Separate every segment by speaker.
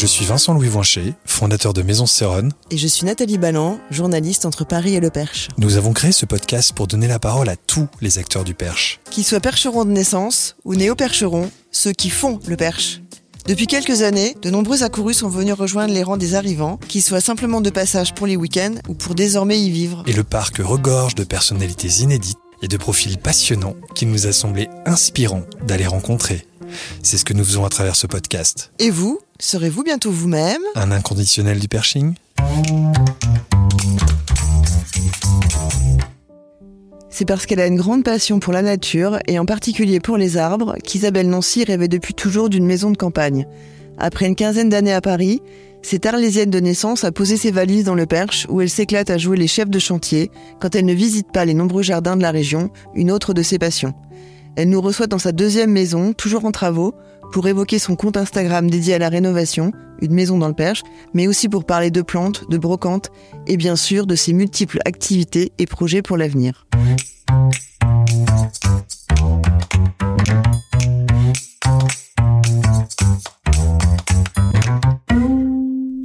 Speaker 1: Je suis Vincent Louis Voincher, fondateur de Maison Céronne.
Speaker 2: Et je suis Nathalie Balland, journaliste entre Paris et Le Perche.
Speaker 1: Nous avons créé ce podcast pour donner la parole à tous les acteurs du Perche.
Speaker 2: Qu'ils soient percherons de naissance ou néo-percherons, ceux qui font le Perche. Depuis quelques années, de nombreux accourus sont venus rejoindre les rangs des arrivants, qu'ils soient simplement de passage pour les week-ends ou pour désormais y vivre.
Speaker 1: Et le parc regorge de personnalités inédites et de profils passionnants qu'il nous a semblé inspirant d'aller rencontrer. C'est ce que nous faisons à travers ce podcast.
Speaker 2: Et vous, serez-vous bientôt vous-même?
Speaker 1: Un inconditionnel du perching
Speaker 2: C'est parce qu'elle a une grande passion pour la nature et en particulier pour les arbres qu'Isabelle Nancy rêvait depuis toujours d'une maison de campagne. Après une quinzaine d'années à Paris, cette arlésienne de naissance a posé ses valises dans le Perche où elle s'éclate à jouer les chefs de chantier quand elle ne visite pas les nombreux jardins de la région, une autre de ses passions. Elle nous reçoit dans sa deuxième maison, toujours en travaux, pour évoquer son compte Instagram dédié à la rénovation, une maison dans le Perche, mais aussi pour parler de plantes, de brocantes et bien sûr de ses multiples activités et projets pour l'avenir.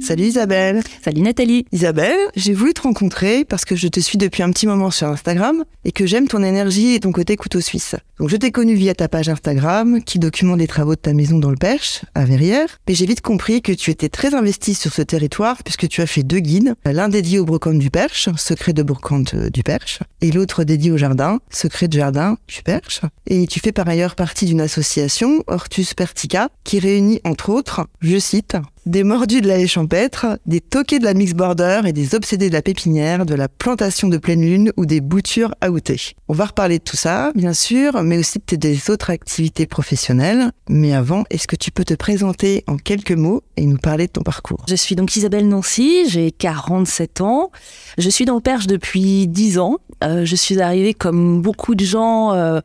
Speaker 2: Salut Isabelle.
Speaker 3: Salut Nathalie.
Speaker 2: Isabelle, j'ai voulu te rencontrer parce que je te suis depuis un petit moment sur Instagram et que j'aime ton énergie et ton côté couteau suisse. Donc je t'ai connu via ta page Instagram qui documente les travaux de ta maison dans le Perche, à Verrières, mais j'ai vite compris que tu étais très investie sur ce territoire puisque tu as fait deux guides, l'un dédié aux brocantes du Perche, secret de brocante euh, du Perche, et l'autre dédié au jardin, secret de jardin du Perche. Et tu fais par ailleurs partie d'une association, Hortus Pertica, qui réunit entre autres, je cite, des mordus de la haie champêtre, des toqués de la mix border et des obsédés de la pépinière, de la plantation de pleine lune ou des boutures outées. On va reparler de tout ça, bien sûr, mais aussi de tes autres activités professionnelles. Mais avant, est-ce que tu peux te présenter en quelques mots et nous parler de ton parcours?
Speaker 3: Je suis donc Isabelle Nancy, j'ai 47 ans. Je suis dans Perche depuis 10 ans. Euh, je suis arrivée comme beaucoup de gens, euh,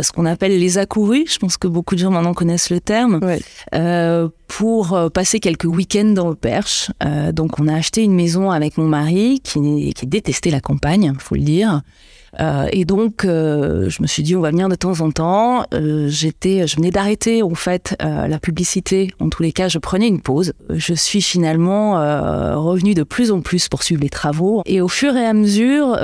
Speaker 3: ce qu'on appelle les accourus. Je pense que beaucoup de gens maintenant connaissent le terme.
Speaker 2: Ouais.
Speaker 3: Euh, pour passer quelques week-ends dans le Perche. Euh, donc on a acheté une maison avec mon mari qui, détestait la campagne, faut le dire. Euh, et donc, euh, je me suis dit, on va venir de temps en temps. J'étais, je venais d'arrêter en fait la publicité. En tous les cas, je prenais une pause. Je suis finalement revenue de plus en plus pour suivre les travaux. Et au fur et à mesure,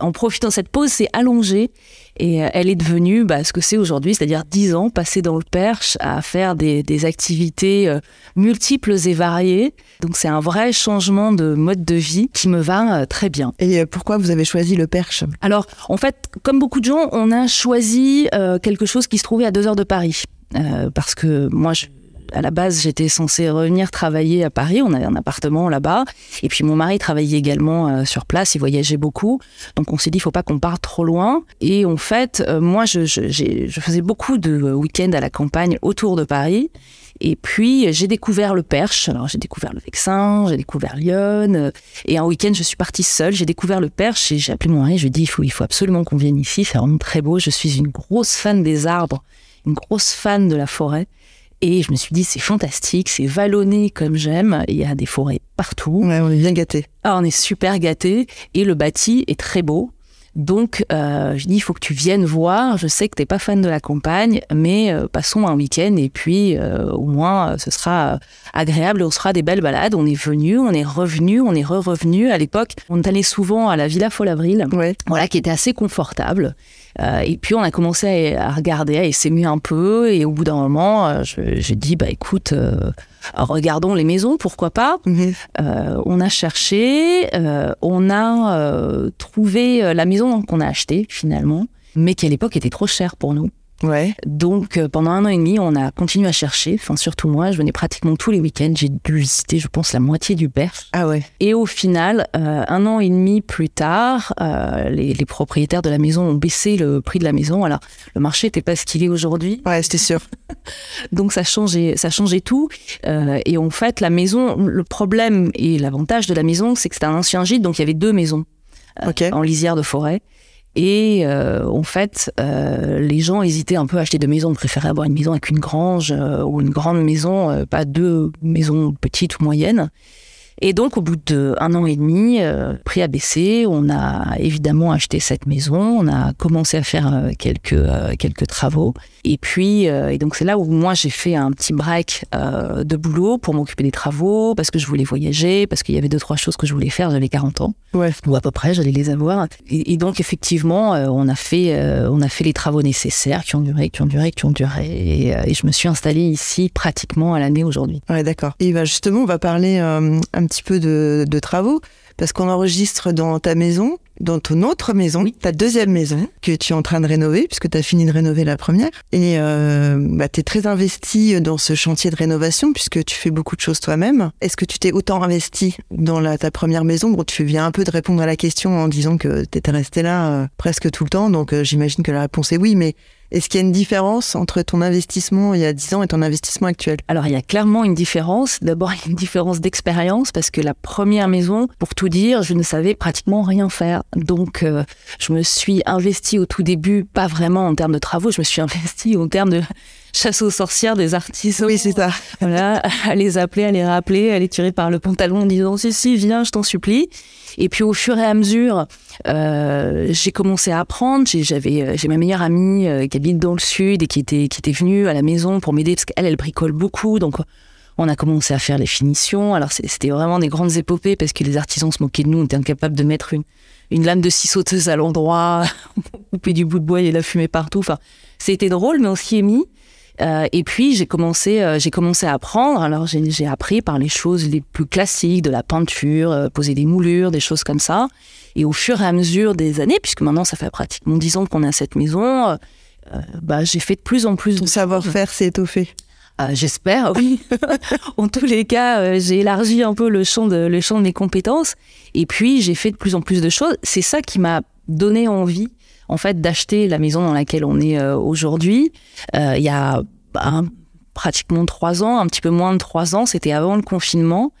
Speaker 3: en profitant de cette pause, c'est allongé. Et euh, elle est devenue bah, ce que c'est aujourd'hui, c'est-à-dire 10 ans passés dans le Perche à faire des, des activités euh, multiples et variées. Donc c'est un vrai changement de mode de vie qui me va euh, très bien.
Speaker 2: Et pourquoi vous avez choisi le Perche?
Speaker 3: Alors, en fait, comme beaucoup de gens, on a choisi euh, quelque chose qui se trouvait à deux heures de Paris. Euh, parce que moi, je- à la base, j'étais censée revenir travailler à Paris. On avait un appartement là-bas. Et puis, mon mari travaillait également euh, sur place. Il voyageait beaucoup. Donc, on s'est dit, il faut pas qu'on parte trop loin. Et en fait, euh, moi, je, faisais beaucoup de euh, week-ends à la campagne autour de Paris. Et puis, j'ai découvert le Perche. Alors, j'ai découvert le Vexin, j'ai découvert Lyon. Et un week-end, je suis partie seule. J'ai découvert le Perche et j'ai appelé mon mari. Je lui ai dit, il faut, il faut absolument qu'on vienne ici. C'est vraiment très beau. Je suis une grosse fan des arbres, une grosse fan de la forêt. Et je me suis dit, c'est fantastique, c'est vallonné comme j'aime. Il y a des forêts partout.
Speaker 2: Ouais, on est bien gâtés.
Speaker 3: Ah, on est super gâtés et le bâti est très beau. Donc, euh, je dis, il faut que tu viennes voir. Je sais que t'es pas fan de la campagne, mais euh, passons un week-end et puis euh, au moins ce sera agréable on se fera des belles balades. On est venu, on est revenu, on est re-revenu. À l'époque, on allait souvent à la Villa Folle-Avril,
Speaker 2: Ouais.
Speaker 3: voilà, qui était assez confortable. Euh, et puis on a commencé à, à regarder, à s'aimer un peu. Et au bout d'un moment, euh, j'ai dit, bah écoute, euh, regardons les maisons, pourquoi pas.
Speaker 2: Mhm.
Speaker 3: Euh, on a cherché, on a trouvé la maison qu'on a achetée finalement, mais qui à l'époque était trop chère pour nous.
Speaker 2: Ouais.
Speaker 3: Donc euh, pendant un an et demi, on a continué à chercher. Enfin surtout moi, je venais pratiquement tous les week-ends. J'ai dû visiter, je pense, la moitié du Perche.
Speaker 2: Ah ouais.
Speaker 3: Et au final, euh, un an et demi plus tard, euh, les, les propriétaires de la maison ont baissé le prix de la maison. Alors le marché n'était pas ce qu'il est aujourd'hui.
Speaker 2: Ouais, c'était sûr.
Speaker 3: Donc ça changeait, ça changeait tout. Euh, et en fait, la maison, le problème et l'avantage de la maison, c'est que c'était un ancien gîte, donc il y avait deux maisons. En lisière de forêt. Et euh, en fait, euh, les gens hésitaient un peu à acheter de maisons, préféraient avoir une maison avec une grange euh, ou une grande maison, euh, pas deux maisons petites ou moyennes. Et donc, au bout d'un an et demi, euh, prix a baissé. On a évidemment acheté cette maison. On a commencé à faire euh, quelques euh, quelques travaux. Et puis, euh, et donc c'est là où moi j'ai fait un petit break de boulot pour m'occuper des travaux, parce que je voulais voyager, parce qu'il y avait deux trois choses que je voulais faire. J'avais 40 ans
Speaker 2: Ouais.
Speaker 3: ou à peu près, j'allais les avoir. Et, et donc effectivement, on a fait, on a fait les travaux nécessaires qui ont duré, qui ont duré, qui ont duré, et, et je me suis installée ici pratiquement à l'année aujourd'hui.
Speaker 2: Ouais, d'accord. Et bah, justement, on va parler un petit peu de, de travaux, parce qu'on enregistre dans ta maison, dans ton autre maison, ta deuxième maison, que tu es en train de rénover, puisque tu as fini de rénover la première. Et euh, bah, tu es très investi dans ce chantier de rénovation, puisque tu fais beaucoup de choses toi-même. Est-ce que tu t'es autant investi dans la, ta première maison? Bon, tu viens un peu de répondre à la question en disant que tu étais resté là euh, presque tout le temps, donc euh, j'imagine que la réponse est oui, mais est-ce qu'il y a une différence entre ton investissement il y a 10 ans et ton investissement actuel?
Speaker 3: Alors il y a clairement une différence. D'abord il y a une différence d'expérience parce que la première maison, pour tout dire, je ne savais pratiquement rien faire. Donc euh, je me suis investie au tout début, pas vraiment en termes de travaux, je me suis investie en termes de chasse aux sorcières des artisans.
Speaker 2: Oui, c'est ça.
Speaker 3: Voilà, à les appeler, à les rappeler, à les tirer par le pantalon en disant si si viens, je t'en supplie. Et puis au fur et à mesure, euh, j'ai commencé à apprendre. J'ai, j'avais, euh, j'ai ma meilleure amie euh, qui habite dans le sud et qui était qui était venue à la maison pour m'aider parce qu'elle elle bricole beaucoup. Donc on a commencé à faire les finitions. Alors c'était vraiment des grandes épopées parce que les artisans se moquaient de nous. On était incapables de mettre une une lame de scie sauteuse à l'endroit, couper du bout de bois et la fumée partout. Enfin, c'était drôle, mais on s'y est mis. Euh, et puis j'ai commencé, euh, j'ai commencé à apprendre. Alors j'ai appris par les choses les plus classiques, de la peinture, euh, poser des moulures, des choses comme ça. Et au fur et à mesure des années, puisque maintenant ça fait pratiquement dix ans qu'on est à cette maison, bah, j'ai fait de plus en plus
Speaker 2: Ton
Speaker 3: de
Speaker 2: savoir-faire s'est étoffé.
Speaker 3: euh, J'espère, oui. en tous les cas, j'ai élargi un peu le champ, de, le champ de mes compétences. Et puis, j'ai fait de plus en plus de choses. C'est ça qui m'a donné envie, en fait, d'acheter la maison dans laquelle on est euh, aujourd'hui. Euh, il y a bah, pratiquement trois ans, un petit peu moins de trois ans. C'était avant le confinement.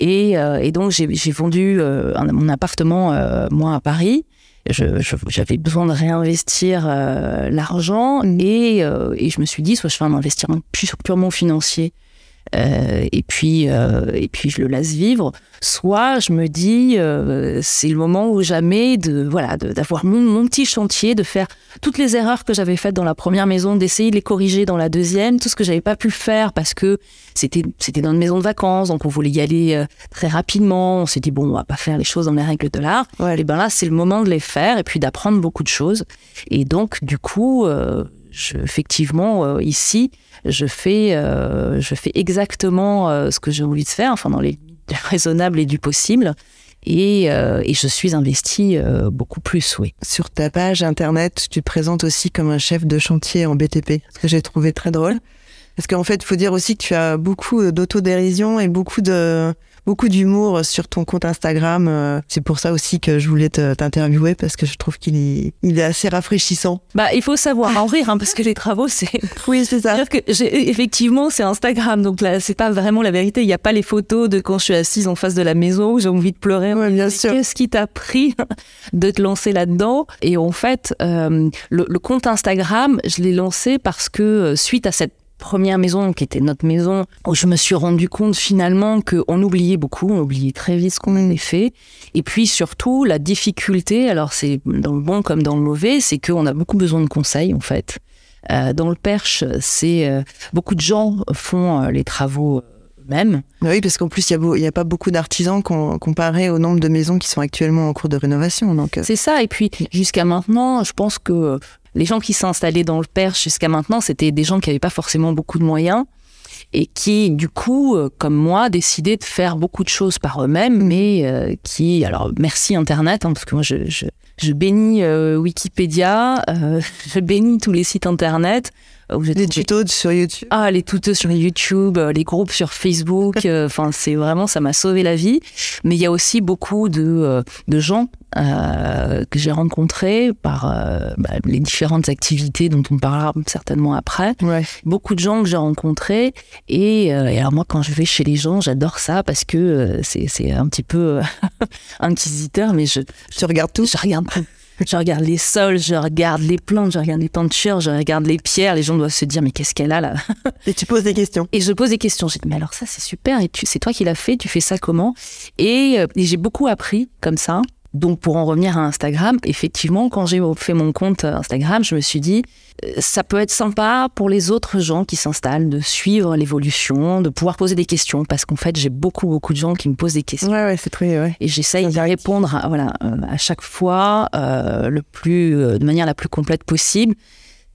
Speaker 3: Et, euh, donc, j'ai vendu mon appartement, moi, à Paris. J'avais besoin de réinvestir l'argent et, et je me suis dit, soit je fais un investissement pu- purement financier euh, et puis euh, et puis je le laisse vivre, soit je me dis euh, c'est le moment ou jamais de voilà d'avoir mon, mon petit chantier, de faire toutes les erreurs que j'avais faites dans la première maison, d'essayer de les corriger dans la deuxième, tout ce que j'avais pas pu faire parce que c'était c'était dans une maison de vacances, donc on voulait y aller très rapidement. On s'est dit bon on va pas faire les choses dans les règles de l'art.
Speaker 2: Ouais.
Speaker 3: Et ben là c'est le moment de les faire et puis d'apprendre beaucoup de choses. Et donc du coup je, effectivement ici je fais, euh, je fais exactement euh, ce que j'ai envie de faire, enfin dans les limites du raisonnable et du possible. Et, euh, et je suis investie euh, beaucoup plus, oui.
Speaker 2: Sur ta page internet, tu te présentes aussi comme un chef de chantier en BTP, ce que j'ai trouvé très drôle. Parce qu'en fait, il faut dire aussi que tu as beaucoup d'autodérision et beaucoup de beaucoup d'humour sur ton compte Instagram. Euh, C'est pour ça aussi que je voulais te- t'interviewer parce que je trouve qu'il est, il est assez rafraîchissant.
Speaker 3: Bah, il faut savoir en rire, hein, parce que les travaux, c'est.
Speaker 2: Oui, c'est ça.
Speaker 3: Que effectivement, c'est Instagram, donc là, c'est pas vraiment la vérité. Il n'y a pas les photos de quand je suis assise en face de la maison où j'ai envie de pleurer.
Speaker 2: Ouais, bien sûr.
Speaker 3: Qu'est-ce qui t'a pris de te lancer là-dedans? Et en fait, euh, le, le compte Instagram, je l'ai lancé parce que euh, suite à cette première maison qui était notre maison, où je me suis rendu compte finalement qu'on oubliait beaucoup, on oubliait très vite ce qu'on avait fait. Et puis surtout, la difficulté, alors c'est dans le bon comme dans le mauvais, c'est qu'on a beaucoup besoin de conseils en fait. Euh, dans le Perche, c'est euh, beaucoup de gens font euh, les travaux eux-mêmes.
Speaker 2: Oui, parce qu'en plus, il y a a, pas beaucoup d'artisans com- comparé au nombre de maisons qui sont actuellement en cours de rénovation. Donc,
Speaker 3: C'est ça. Et puis, jusqu'à maintenant, je pense que les gens qui s'installaient dans le Perche jusqu'à maintenant, c'était des gens qui n'avaient pas forcément beaucoup de moyens et qui, du coup, euh, comme moi, décidaient de faire beaucoup de choses par eux-mêmes, mais euh, qui, alors, merci Internet, hein, parce que moi, je, je, je bénis euh, Wikipédia, euh, je bénis tous les sites Internet trouvé-
Speaker 2: tutos sur YouTube.
Speaker 3: ah, les tutos sur YouTube, euh, les groupes sur Facebook, euh, enfin, c'est vraiment, ça m'a sauvé la vie. Mais il y a aussi beaucoup de, euh, de gens euh, que j'ai rencontrés par euh, bah, les différentes activités dont on parlera certainement après.
Speaker 2: Ouais.
Speaker 3: Beaucoup de gens que j'ai rencontrés. Et, euh, et alors, moi, quand je vais chez les gens, j'adore ça parce que c'est un petit peu inquisiteur, mais je,
Speaker 2: Tu regardes tout
Speaker 3: je regarde tout. Je regarde les sols, je regarde les plantes, je regarde les peintures, je regarde les pierres. Les gens doivent se dire, mais qu'est-ce qu'elle a là
Speaker 2: et tu poses des questions.
Speaker 3: et je pose des questions. J'ai dit, mais alors ça, c'est super. Et tu, c'est toi qui l'as fait. Tu fais ça comment? Et, euh, et j'ai beaucoup appris comme ça. Donc, pour en revenir à Instagram, effectivement, quand j'ai fait mon compte Instagram, je me suis dit, euh, ça peut être sympa pour les autres gens qui s'installent de suivre l'évolution, de pouvoir poser des questions. Parce qu'en fait, j'ai beaucoup, beaucoup de gens qui me posent des questions.
Speaker 2: Ouais, ouais, c'est très. Ouais.
Speaker 3: Et j'essaye d'y répondre à, voilà, euh, à chaque fois euh, le plus, euh, de manière la plus complète possible.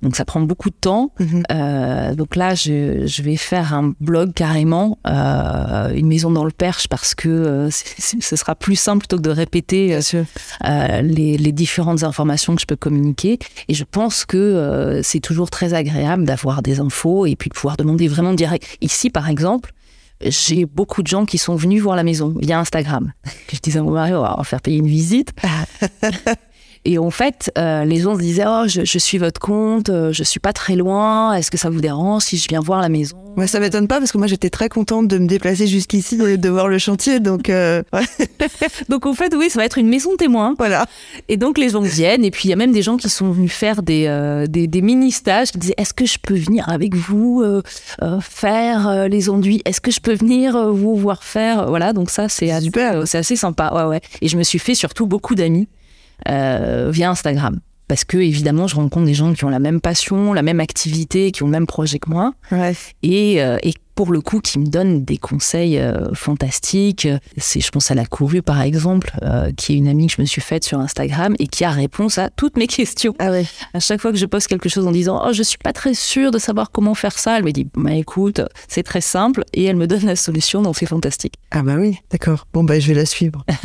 Speaker 3: Donc ça prend beaucoup de temps.
Speaker 2: Mhm.
Speaker 3: Euh, donc là, je, je vais faire un blog carrément, euh, une maison dans le Perche, parce que euh, ce sera plus simple plutôt que de répéter euh, euh, les, les différentes informations que je peux communiquer. Et je pense que euh, c'est toujours très agréable d'avoir des infos et puis de pouvoir demander vraiment direct. Ici, par exemple, j'ai beaucoup de gens qui sont venus voir la maison via Instagram. Je disais à mon mari, on va leur faire payer une visite. Et en fait, euh, les gens se disaient, oh, je, je suis votre compte, euh, je suis pas très loin, est-ce que ça vous dérange si je viens voir la maison?
Speaker 2: Moi, ça m'étonne pas parce que moi, j'étais très contente de me déplacer jusqu'ici et de voir le chantier. Donc, euh, ouais,
Speaker 3: Donc en fait, oui, ça va être une maison témoin.
Speaker 2: voilà.
Speaker 3: Et donc les gens viennent, et puis il y a même des gens qui sont venus faire des, euh, des, des mini-stages, qui disaient est-ce que je peux venir avec vous faire les enduits? Est-ce que je peux venir vous voir faire? Voilà, donc ça c'est assez,
Speaker 2: Super.
Speaker 3: c'est assez sympa. Ouais, ouais. Et je me suis fait surtout beaucoup d'amis via Instagram. Parce que évidemment, je rencontre des gens qui ont la même passion, la même activité, qui ont le même projet que moi et, euh, et pour le coup qui me donne des conseils euh, fantastiques. C'est, je pense à la courue par exemple, euh, qui est une amie que je me suis faite sur Instagram et qui a réponse à toutes mes questions.
Speaker 2: Ah ouais.
Speaker 3: À chaque fois que je poste quelque chose en disant oh je suis pas très sûre de savoir comment faire ça, elle me dit bah écoute c'est très simple et elle me donne la solution donc c'est fantastique.
Speaker 2: Ah bah oui, d'accord. Bon, bah, je vais la suivre.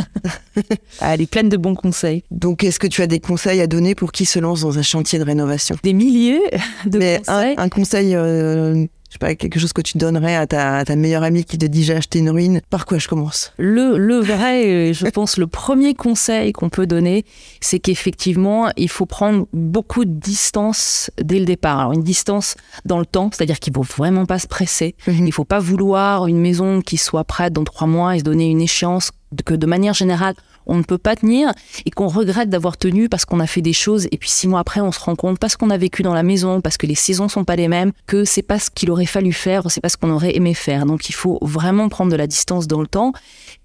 Speaker 3: Ah, Elle est pleine de bons conseils,
Speaker 2: Donc, est-ce que tu as des conseils à donner pour qui se lance dans un chantier de rénovation?
Speaker 3: Des milliers de
Speaker 2: Mais un,
Speaker 3: conseils.
Speaker 2: un conseil, euh, je sais pas, quelque chose que tu donnerais à ta, à ta meilleure amie qui te dit j'ai acheté une ruine. Par quoi je commence?
Speaker 3: Le, le vrai, euh, je pense, le premier conseil qu'on peut donner, c'est qu'effectivement, il faut prendre beaucoup de distance dès le départ. Alors, une distance dans le temps, c'est-à-dire qu'il faut vraiment pas se presser.
Speaker 2: Mhm.
Speaker 3: Il faut pas vouloir une maison qui soit prête dans trois mois et se donner une échéance que de manière générale, on ne peut pas tenir et qu'on regrette d'avoir tenu parce qu'on a fait des choses et puis six mois après on se rend compte parce qu'on a vécu dans la maison, parce que les saisons sont pas les mêmes, que c'est pas ce qu'il aurait fallu faire, c'est pas ce qu'on aurait aimé faire. Donc il faut vraiment prendre de la distance dans le temps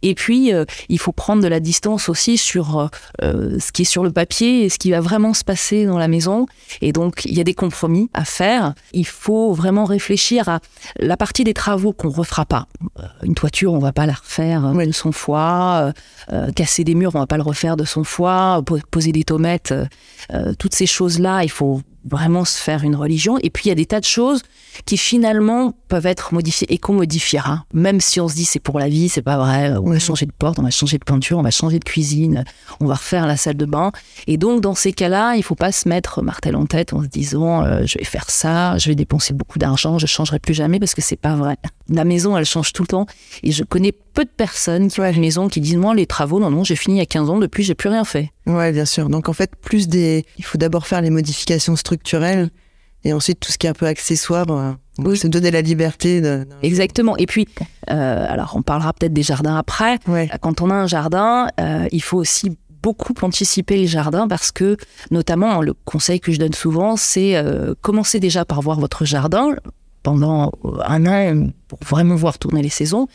Speaker 3: et puis euh, il faut prendre de la distance aussi sur euh, euh, ce qui est sur le papier et ce qui va vraiment se passer dans la maison. Et donc il y a des compromis à faire. Il faut vraiment réfléchir à la partie des travaux qu'on refera pas. Une toiture, on va pas la refaire de son foie. euh, casser des murs, on va pas le refaire de son foie. po- Poser des tomates, euh, euh, toutes ces choses-là, il faut vraiment se faire une religion. Et puis il y a des tas de choses qui finalement peuvent être modifiées et qu'on modifiera. Même si on se dit c'est pour la vie, c'est pas vrai. On va changer de porte, on va changer de peinture, on va changer de cuisine, on va refaire la salle de bain. Et donc dans ces cas-là, il faut pas se mettre martel en tête en se disant euh, je vais faire ça, je vais dépenser beaucoup d'argent, je changerai plus jamais parce que c'est pas vrai. La maison, elle change tout le temps. Et je connais peu de personnes qui ont une maison qui disent moi les travaux, non non, j'ai fini il y a 15 ans, depuis j'ai plus rien fait.
Speaker 2: Ouais, bien sûr. Donc en fait, plus des, il faut d'abord faire les modifications structurelles et ensuite tout ce qui est un peu accessoire, euh,
Speaker 3: Oui.
Speaker 2: se donner la liberté de.
Speaker 3: Exactement. Et puis, euh, alors on parlera peut-être des jardins après.
Speaker 2: Ouais.
Speaker 3: Quand on a un jardin, euh, il faut aussi beaucoup anticiper les jardins parce que, notamment, le conseil que je donne souvent, c'est euh, commencer déjà par voir votre jardin pendant un an pour vraiment voir tourner les saisons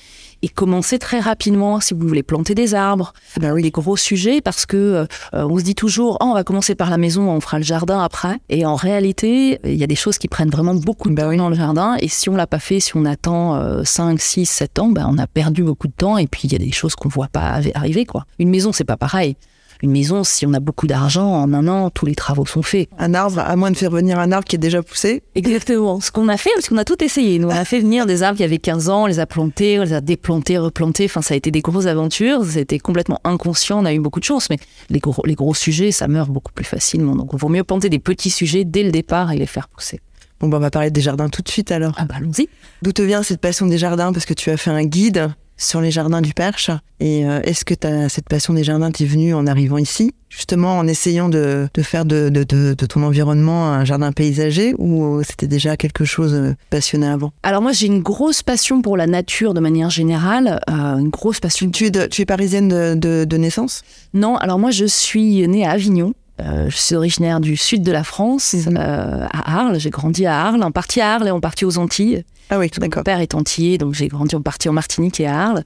Speaker 3: et commencer très rapidement si vous voulez planter des arbres,
Speaker 2: Bah oui.
Speaker 3: des gros sujets parce que euh, on se dit toujours oh, on va commencer par la maison, on fera le jardin après. Et en réalité, il y a des choses qui prennent vraiment beaucoup de
Speaker 2: Bah
Speaker 3: temps
Speaker 2: oui.
Speaker 3: dans le jardin. Et si on l'a pas fait, si on attend euh, 5, 6, 7 ans, ben, on a perdu beaucoup de temps. Et puis il y a des choses qu'on voit pas arri- arriver. quoi. Une maison, c'est pas pareil. Une maison, si on a beaucoup d'argent, en un an, tous les travaux sont faits.
Speaker 2: Un arbre, à moins de faire venir un arbre qui est déjà poussé.
Speaker 3: Exactement. Ce qu'on a fait, parce qu'on a tout essayé. Nous, on a fait venir des arbres qui avaient 15 ans, on les a plantés, on les a déplantés, replantés. Enfin, ça a été des grosses aventures. C'était complètement inconscient. On a eu beaucoup de chance, mais les gros, les gros sujets, ça meurt beaucoup plus facilement. Donc, il vaut mieux planter des petits sujets dès le départ et les faire pousser.
Speaker 2: Bon, bah, on va parler des jardins tout de suite alors.
Speaker 3: Ah bah allons-y.
Speaker 2: D'où te vient cette passion des jardins? Parce que tu as fait un guide sur les jardins du Perche. Et euh, est-ce que t'as- cette passion des jardins t'est venue en arrivant ici Justement en essayant de, de faire de, de- de- de ton environnement un jardin paysager ou c'était déjà quelque chose euh, passionné avant?
Speaker 3: Alors moi j'ai une grosse passion pour la nature de manière générale, euh, une grosse passion.
Speaker 2: tu es, de- tu es parisienne de, de- de naissance?
Speaker 3: Non, alors moi je suis née à Avignon. Euh, je suis originaire du sud de la France,
Speaker 2: Mhm.
Speaker 3: euh, à Arles. J'ai grandi à Arles, en partie à Arles et en partie aux Antilles.
Speaker 2: Ah oui,
Speaker 3: Mon
Speaker 2: d'accord.
Speaker 3: père est antillais, donc j'ai grandi en partie en Martinique et à Arles.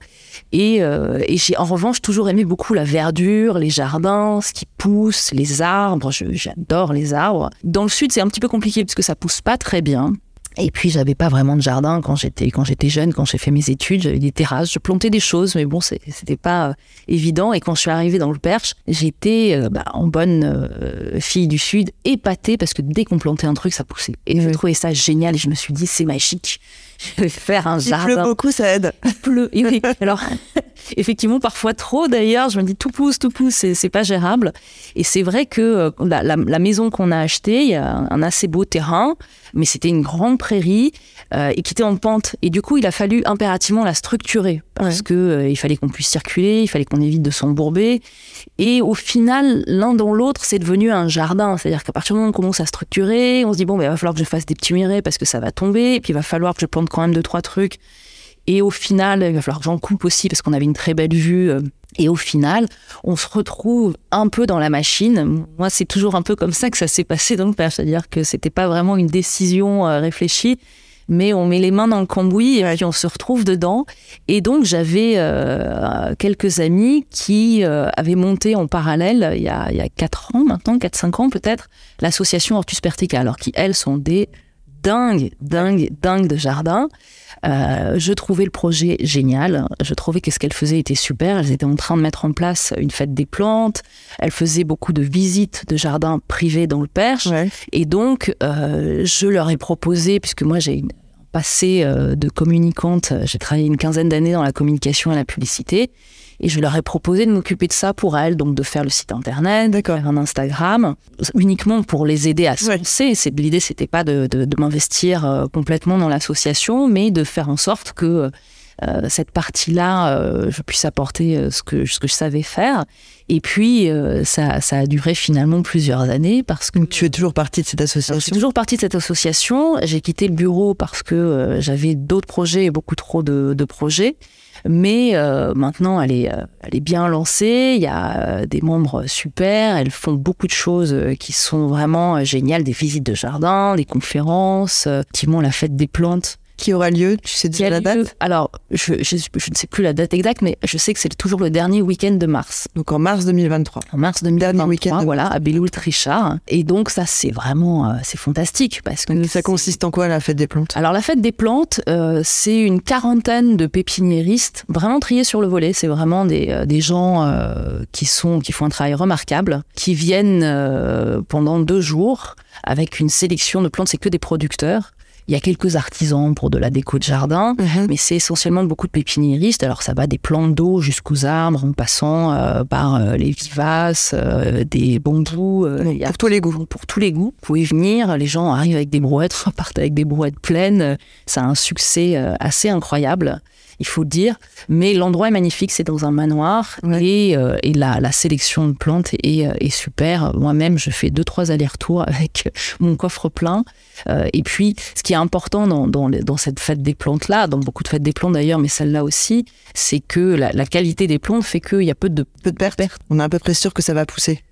Speaker 3: Et, euh, et j'ai en revanche toujours aimé beaucoup la verdure, les jardins, ce qui pousse, les arbres. J'adore les arbres. Dans le sud, c'est un petit peu compliqué parce que ça pousse pas très bien. Et puis j'avais pas vraiment de jardin quand j'étais quand j'étais jeune, quand j'ai fait mes études, j'avais des terrasses, je plantais des choses, mais bon c'était pas euh, évident. Et quand je suis arrivée dans le Perche, j'étais euh, bah, en bonne euh, fille du sud, épatée parce que dès qu'on plantait un truc, ça poussait. Et je trouvais ça génial et je me suis dit c'est magique. Je vais faire un
Speaker 2: Il
Speaker 3: jardin
Speaker 2: pleut beaucoup, ça aide.
Speaker 3: pleut. Et oui, alors, effectivement, parfois trop d'ailleurs. Je me dis tout pousse, tout pousse, c'est, pas gérable. Et c'est vrai que euh, la, la- la maison qu'on a achetée, il y a un assez beau terrain, mais c'était une grande prairie euh, et qui était en pente. Et du coup, il a fallu impérativement la structurer parce
Speaker 2: Ouais.
Speaker 3: que euh, il fallait qu'on puisse circuler, il fallait qu'on évite de s'embourber. Et au final, l'un dans l'autre, c'est devenu un jardin. C'est-à-dire qu'à partir du moment où on commence à structurer, on se dit bon, ben, il va falloir que je fasse des petits murets parce que ça va tomber. Et puis il va falloir que je plante quand même deux trois trucs. Et au final, il va falloir que j'en coupe aussi parce qu'on avait une très belle vue. euh, Et au final, on se retrouve un peu dans la machine. Moi, c'est toujours un peu comme ça que ça s'est passé dans le père. C'est-à-dire que c'était pas vraiment une décision réfléchie, mais on met les mains dans le cambouis et puis on se retrouve dedans. Et donc, j'avais euh, quelques amis qui euh, avaient monté en parallèle, il y a, il y a 4 ans maintenant, 4-5 ans peut-être, l'association Hortus Pertica, alors qui, elles, sont des dingues, dingues, dingues de jardin. Euh, je trouvais le projet génial. Je trouvais que ce qu'elles faisaient était super. Elles étaient en train de mettre en place une fête des plantes. Elles faisaient beaucoup de visites de jardins privés dans le Perche.
Speaker 2: Ouais.
Speaker 3: Et donc, euh, je leur ai proposé, puisque moi j'ai une- un passé euh, de communicante, j'ai travaillé une quinzaine d'années dans la communication et la publicité, et je leur ai proposé de m'occuper de ça pour elles, donc de faire le site internet, de faire un Instagram, uniquement pour les aider à se
Speaker 2: Ouais.
Speaker 3: lancer. C'est- L'idée, c'était pas de, de- de m'investir euh, complètement dans l'association, mais de faire en sorte que euh, cette partie-là, euh, je puisse apporter euh, ce que, ce que je savais faire. Et puis, ça, ça a duré finalement plusieurs années parce que
Speaker 2: tu es toujours partie de cette
Speaker 3: alors, je suis
Speaker 2: association?
Speaker 3: toujours partie de cette association. J'ai quitté le bureau parce que j'avais d'autres projets et beaucoup trop de, de projets. Mais euh, maintenant, elle est, elle est bien lancée. Il y a des membres super. Elles font beaucoup de choses qui sont vraiment géniales. Des visites de jardin, des conférences, effectivement la fête des plantes.
Speaker 2: Qui aura lieu, tu sais déjà la
Speaker 3: lieu-
Speaker 2: date
Speaker 3: Alors, je, je, je ne sais plus la date exacte, mais je sais que c'est toujours le dernier week-end de mars.
Speaker 2: Donc en mars 2023.
Speaker 3: En mars
Speaker 2: Dernier
Speaker 3: 2023,
Speaker 2: week-end
Speaker 3: voilà, à Belloul-Trichard. Et donc, ça, c'est vraiment, euh, c'est fantastique parce que
Speaker 2: Donc ça consiste en quoi la fête des plantes?
Speaker 3: Alors la fête des plantes, euh, c'est une quarantaine de pépiniéristes vraiment triés sur le volet. C'est vraiment des, euh, des gens euh, qui sont qui font un travail remarquable, qui viennent pendant deux jours avec une sélection de plantes. C'est que des producteurs. Il y a quelques artisans pour de la déco de jardin, mais c'est essentiellement beaucoup de pépiniéristes. Alors ça va des plantes d'eau jusqu'aux arbres, en passant euh, par euh, les vivaces, euh, des bambous. a
Speaker 2: Pour tous les goûts.
Speaker 3: pour tous les goûts. Vous pouvez venir, les gens arrivent avec des brouettes, repartent avec des brouettes pleines. Ça a un succès assez incroyable, il faut le dire. Mais l'endroit est magnifique, c'est dans un manoir
Speaker 2: Ouais.
Speaker 3: et, euh, et la, la sélection de plantes est, euh, est super. Moi-même, je fais deux, trois allers-retours avec mon coffre plein. Euh, et puis, ce qui est important dans, dans, cette fête des plantes-là, dans beaucoup de fêtes des plantes d'ailleurs, mais celle-là aussi, c'est que la, la qualité des plantes fait qu'il y a peu de
Speaker 2: Peu de pertes. On est à peu près sûr que ça va pousser.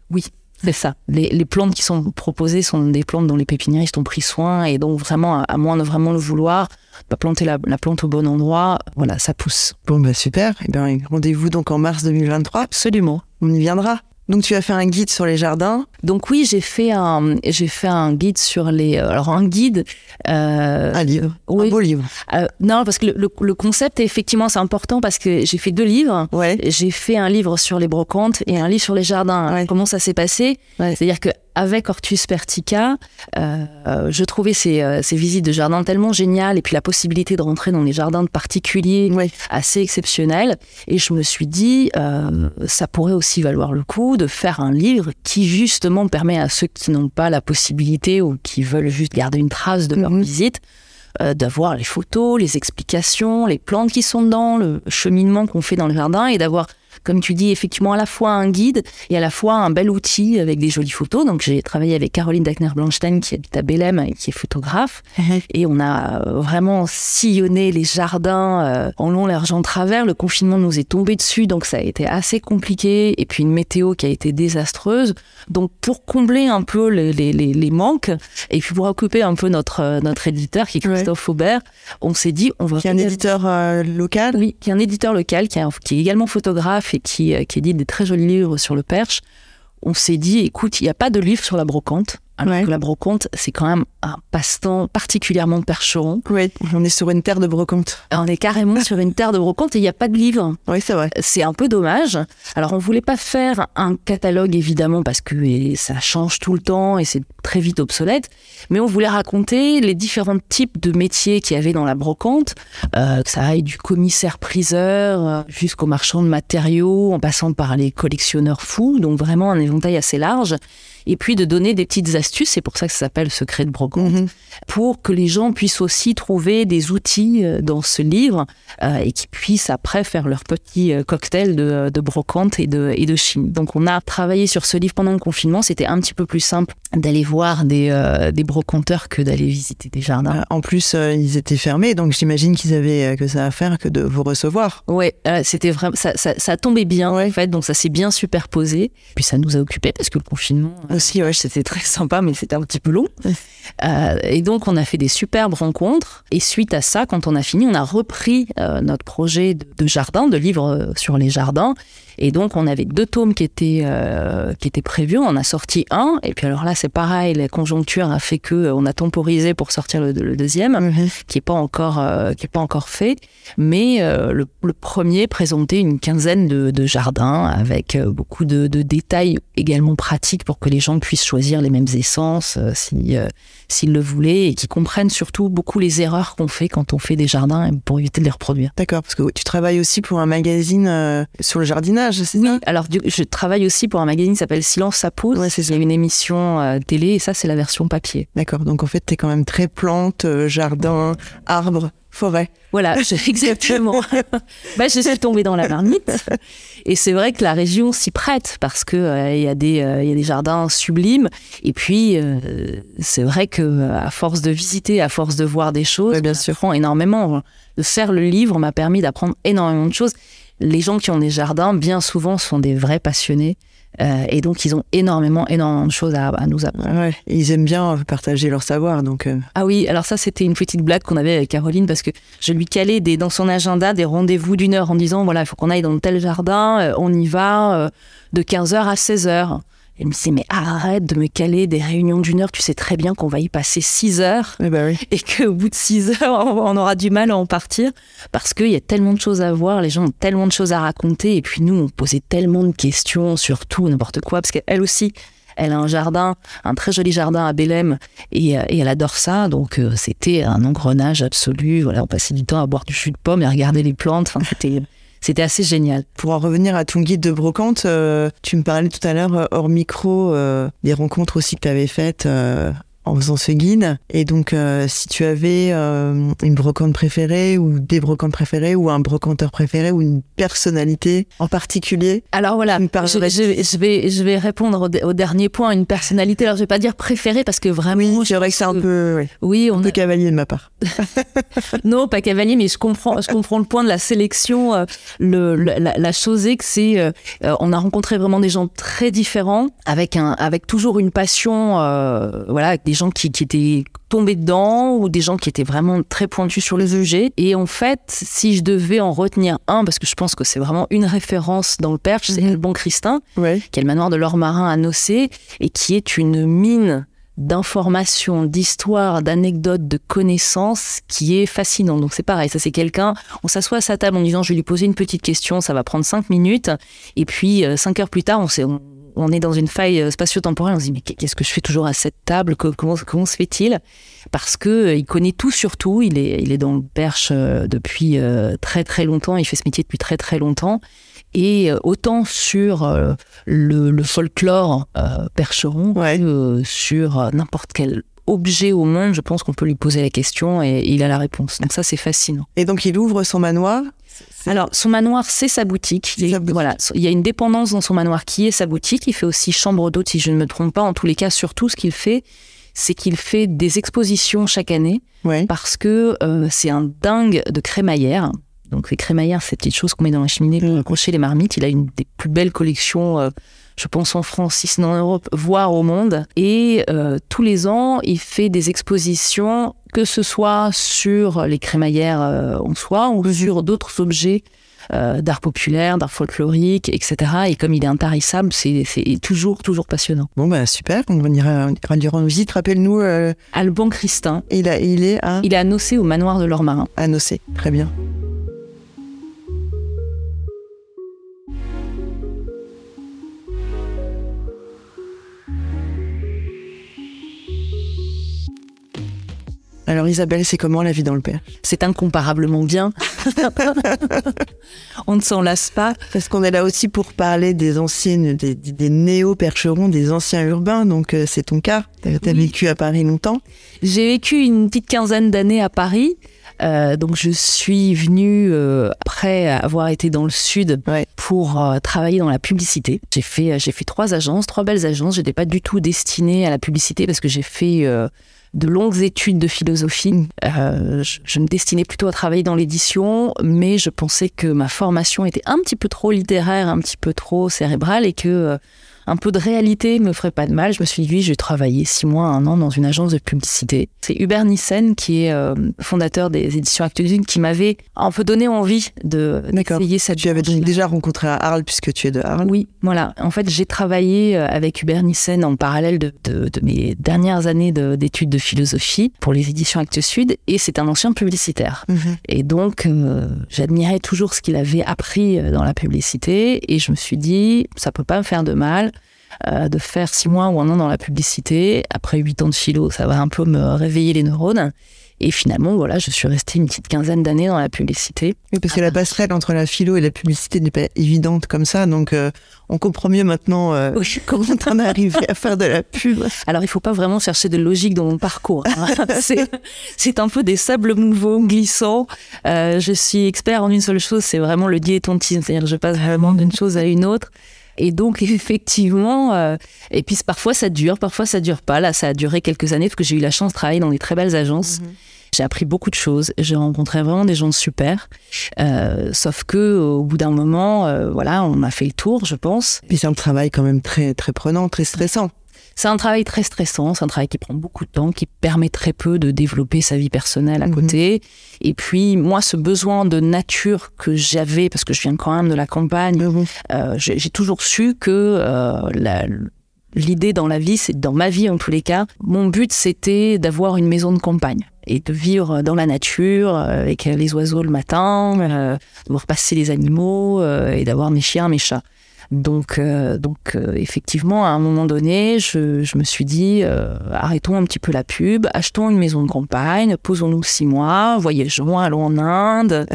Speaker 3: C'est ça. Les, les plantes qui sont proposées sont des plantes dont les pépiniéristes ont pris soin et donc vraiment, à, à moins de vraiment le vouloir, bah, planter la, la plante au bon endroit, voilà, ça pousse.
Speaker 2: Bon bah super. Et bien rendez-vous donc en mars 2023.
Speaker 3: Absolument.
Speaker 2: On y viendra. Donc tu as fait un guide sur les jardins.
Speaker 3: Donc oui, j'ai fait un, j'ai fait un guide sur les, euh, alors un guide. euh,
Speaker 2: Un livre.
Speaker 3: oui.
Speaker 2: Un beau livre.
Speaker 3: Euh, non, parce que le, le- le concept, effectivement, c'est important parce que j'ai fait deux livres.
Speaker 2: Ouais.
Speaker 3: J'ai fait un livre sur les brocantes et un livre sur les jardins.
Speaker 2: Ouais.
Speaker 3: Comment ça s'est passé?
Speaker 2: Ouais.
Speaker 3: C'est-à-dire que avec Hortus Pertica, euh, je trouvais ces, euh, ces, visites de jardin tellement géniales et puis la possibilité de rentrer dans les jardins de particuliers assez exceptionnels. Et je me suis dit, euh, ça pourrait aussi valoir le coup de faire un livre qui justement permet à ceux qui n'ont pas la possibilité ou qui veulent juste garder une trace de leur mhm. visite d'avoir les photos, les explications, les plantes qui sont dedans, le cheminement qu'on fait dans le jardin et d'avoir comme tu dis, effectivement à la fois un guide et à la fois un bel outil avec des jolies photos. Donc j'ai travaillé avec Caroline Dachner-Blanstein qui habite à Bélem et qui est photographe. Uh-huh. Et on a euh, vraiment sillonné les jardins euh, en long, large, en travers. Le confinement nous est tombé dessus, donc ça a été assez compliqué. Et puis une météo qui a été désastreuse. Donc pour combler un peu les, les, les, manques et puis pour occuper un peu notre, euh, notre éditeur qui est Christophe Aubert, on s'est dit on va...
Speaker 2: Qui est un éditeur local
Speaker 3: Oui, qui est un éditeur local, qui, qui est également photographe et qui, euh, qui édite des très jolis livres sur le perche, on s'est dit, écoute, il n'y a pas de livre sur la brocante. Alors que la brocante, c'est quand même un passe-temps particulièrement percheron.
Speaker 2: Oui, on est sur une terre de brocante.
Speaker 3: On est carrément sur une terre de brocante et il n'y a pas de livre.
Speaker 2: Oui, c'est vrai.
Speaker 3: C'est un peu dommage. Alors, on voulait pas faire un catalogue, évidemment, parce que ça change tout le temps et c'est très vite obsolète. Mais on voulait raconter les différents types de métiers qu'il y avait dans la brocante, euh, que ça aille du commissaire-priseur euh, jusqu'au marchand de matériaux, en passant par les collectionneurs fous. Donc, vraiment un éventail assez large et puis de donner des petites astuces, c'est pour ça que ça s'appelle Secret de brocante, mhm. pour que les gens puissent aussi trouver des outils euh, dans ce livre euh, et qu'ils puissent après faire leur petit euh, cocktail de, de brocante et de, et de chine. Donc on a travaillé sur ce livre pendant le confinement, c'était un petit peu plus simple d'aller voir des, des brocanteurs que d'aller visiter des jardins.
Speaker 2: En plus, ils étaient fermés, donc j'imagine qu'ils avaient que ça à faire que de vous recevoir.
Speaker 3: Oui, c'était vraiment ça, ça, ça, tombait bien en fait, donc ça s'est bien superposé. Puis ça nous a occupé parce que le confinement
Speaker 2: aussi, ouais, c'était très sympa, mais c'était un petit peu long.
Speaker 3: Euh, et donc, on a fait des superbes rencontres. Et suite à ça, quand on a fini, on a repris euh, notre projet de, jardin, de livre euh, sur les jardins. Et donc, on avait deux tomes qui étaient, euh, qui étaient prévus. On en a sorti un. Et puis, alors là, c'est pareil. La conjoncture a fait que euh, on a temporisé pour sortir le, deuxième, mhm. qui est pas encore, euh, qui est pas encore fait. Mais le, premier présentait une quinzaine de, jardins avec beaucoup de, détails également pratiques pour que les gens puissent choisir les mêmes essences si, s'ils le voulaient et qui comprennent surtout beaucoup les erreurs qu'on fait quand on fait des jardins pour éviter de les reproduire.
Speaker 2: D'accord, parce que tu travailles aussi pour un magazine sur le jardinage
Speaker 3: oui, alors je travaille aussi pour un magazine qui s'appelle Silence pose. Ouais, c'est une émission euh, télé et ça c'est la version papier.
Speaker 2: D'accord, donc en fait tu es quand même très plante, euh, jardin, arbre, forêt.
Speaker 3: Voilà, exactement. bah, je suis tombée dans la marmite. Et c'est vrai que la région s'y prête parce que euh, il y, a des, y a des jardins sublimes. Et puis, c'est vrai que à force de visiter, à force de voir des choses,
Speaker 2: bien sûr.
Speaker 3: énormément. De faire le livre m'a permis d'apprendre énormément de choses les gens qui ont des jardins, bien souvent, sont des vrais passionnés. Euh, et donc, ils ont énormément, énormément de choses à, nous apprendre.
Speaker 2: Ouais, ils aiment bien partager leur savoir. Donc euh.
Speaker 3: Ah oui, alors ça, c'était une petite blague qu'on avait avec Caroline parce que je lui calais des, dans son agenda des rendez-vous d'une heure en disant voilà, il faut qu'on aille dans tel jardin, euh, on y va de 15h à 16h. Elle me disait, mais arrête de me caler des réunions d'une heure, tu sais très bien qu'on va y passer six heures
Speaker 2: eh ben
Speaker 3: et qu'au bout de six heures, on aura du mal à en partir parce qu'il y a tellement de choses à voir, les gens ont tellement de choses à raconter et puis nous, on posait tellement de questions sur tout, n'importe quoi, parce qu'elle aussi, elle a un jardin, un très joli jardin à Bélem et, euh, et elle adore ça. Donc euh, c'était un engrenage absolu. Voilà, on passait du temps à boire du jus de pomme et à regarder les plantes. Enfin, c'était c'était assez génial.
Speaker 2: Pour en revenir à ton guide de brocante, euh, tu me parlais tout à l'heure euh, hors micro euh, des rencontres aussi que tu avais faites en faisant ce guide. Et donc, euh, si tu avais euh, une brocante préférée ou des brocantes préférées ou un brocanteur préféré ou une personnalité en particulier
Speaker 3: Alors voilà, je, vais, je vais répondre au, dernier point, une personnalité. Alors, je vais pas dire préférée parce que vraiment...
Speaker 2: Oui, c'est vrai que c'est un peu...
Speaker 3: Oui,
Speaker 2: on un peu cavalier de ma part.
Speaker 3: non, pas cavalier, mais je comprends, je comprends le point de la sélection. Euh, le, la, chose est que c'est... on a rencontré vraiment des gens très différents avec, un, avec toujours une passion, voilà, avec des gens qui, étaient tombés dedans ou des gens qui étaient vraiment très pointus sur le sujet. Et en fait, si je devais en retenir un, parce que je pense que c'est vraiment une référence dans le Perche, c'est mhm. le Bon Christin, qui est le manoir de l'or marin à Nocé et qui est une mine d'informations, d'histoires, d'anecdotes, de connaissances qui est fascinant. Donc c'est pareil, ça c'est quelqu'un, on s'assoit à sa table en disant je vais lui poser une petite question, ça va prendre cinq minutes, et puis euh, cinq heures plus tard, on, on est dans une faille euh, spatio-temporelle. On se dit mais qu'est-ce que je fais toujours à cette table? Comment comment se fait-il? Parce que euh, il connaît tout sur tout. Il est il est dans le perche depuis très très longtemps. Il fait ce métier depuis très très longtemps. Et autant sur le, le, folklore percheron que sur n'importe quel objet au monde, je pense qu'on peut lui poser la question et il a la réponse. Donc ça, c'est fascinant.
Speaker 2: Et donc il ouvre son manoir
Speaker 3: alors, son manoir, c'est sa boutique. Il, Voilà, il y a une dépendance dans son manoir qui est sa boutique. Il fait aussi chambre d'hôte, si je ne me trompe pas. En tous les cas, surtout, ce qu'il fait, c'est qu'il fait des expositions chaque année parce que euh, c'est un dingue de crémaillère. Donc, les crémaillères, c'est petites choses qu'on met dans la cheminée pour accrocher les marmites. Il a une des plus belles collections. Euh, je pense en France, si ce n'est en Europe, voire au monde. Et euh, tous les ans, il fait des expositions, que ce soit sur les crémaillères euh, en soi ou sur d'autres objets euh, d'art populaire, d'art folklorique, etc. Et comme il est intarissable, c'est toujours, toujours passionnant.
Speaker 2: Bon, bah super, on ira durant nos visites. Rappelle-nous.
Speaker 3: Alban Christin.
Speaker 2: Il, a, il est à.
Speaker 3: Il est à Nocé, au manoir de l'Ormarin.
Speaker 2: À Nocé, très bien. Alors Isabelle, c'est comment la vie dans le Perche
Speaker 3: C'est incomparablement bien. On ne s'en lasse pas.
Speaker 2: Parce qu'on est là aussi pour parler des anciennes, des, néo-percherons, des anciens urbains. Donc euh, c'est ton cas. Tu as, vécu à Paris longtemps
Speaker 3: J'ai vécu une petite quinzaine d'années à Paris. Euh, donc je suis venue euh, après avoir été dans le sud pour travailler dans la publicité. J'ai fait j'ai fait trois agences, trois belles agences. J'étais pas du tout destinée à la publicité parce que j'ai fait de longues études de philosophie. Mm. Euh, je, me destinais plutôt à travailler dans l'édition, mais je pensais que ma formation était un petit peu trop littéraire, un petit peu trop cérébrale et que euh, un peu de réalité me ferait pas de mal. Je me suis dit, oui, je vais travailler six mois, un an dans une agence de publicité. C'est Hubert Nissen, qui est euh, fondateur des éditions Actuelles, qui m'avait un peu donné envie de d'essayer cette
Speaker 2: Tu avais déjà rencontré à Arles puisque tu es de Arles.
Speaker 3: Oui, voilà. En fait, j'ai travaillé euh, avec Hubert Nissen en parallèle de, de, mes dernières années d'études de, philosophie pour les éditions Actes Sud et c'est un ancien publicitaire. Mhm. Et donc, euh, j'admirais toujours ce qu'il avait appris dans la publicité et je me suis dit, ça peut pas me faire de mal euh, de faire six mois ou un an dans la publicité. Après huit ans de philo, ça va un peu me réveiller les neurones. Et finalement, voilà, je suis restée une petite quinzaine d'années dans la publicité.
Speaker 2: Oui, parce que la passerelle entre la philo et la publicité n'est pas évidente comme ça. Donc, euh, on comprend mieux maintenant euh, comment t'en es arrivé à faire de la pub.
Speaker 3: Alors, il faut pas vraiment chercher de logique dans mon parcours. Hein. c'est un peu des sables mouvants, glissants. je suis expert en une seule chose, c'est vraiment le diétontisme. C'est-à-dire que je passe vraiment d'une chose à une autre. Et donc, effectivement, euh, et puis parfois ça dure, parfois ça dure pas. Là, ça a duré quelques années parce que j'ai eu la chance de travailler dans des très belles agences. Mhm. J'ai appris beaucoup de choses. J'ai rencontré vraiment des gens super. Euh, sauf que au bout d'un moment, euh, voilà, on a fait le tour, je pense.
Speaker 2: Puis c'est un travail quand même très très prenant, très stressant.
Speaker 3: C'est un travail très stressant, c'est un travail qui prend beaucoup de temps, qui permet très peu de développer sa vie personnelle à mhm. côté. Et puis, moi, ce besoin de nature que j'avais, parce que je viens quand même de la campagne, mhm. euh, j'ai toujours su que euh, l'idée dans la vie, c'est dans ma vie en tous les cas, mon but c'était d'avoir une maison de campagne et de vivre dans la nature euh, avec les oiseaux le matin, de voir passer les animaux et d'avoir mes chiens, mes chats. Donc, euh, donc euh, effectivement, à un moment donné, je, me suis dit, euh, arrêtons un petit peu la pub, achetons une maison de campagne, posons-nous six mois, voyageons, allons en Inde.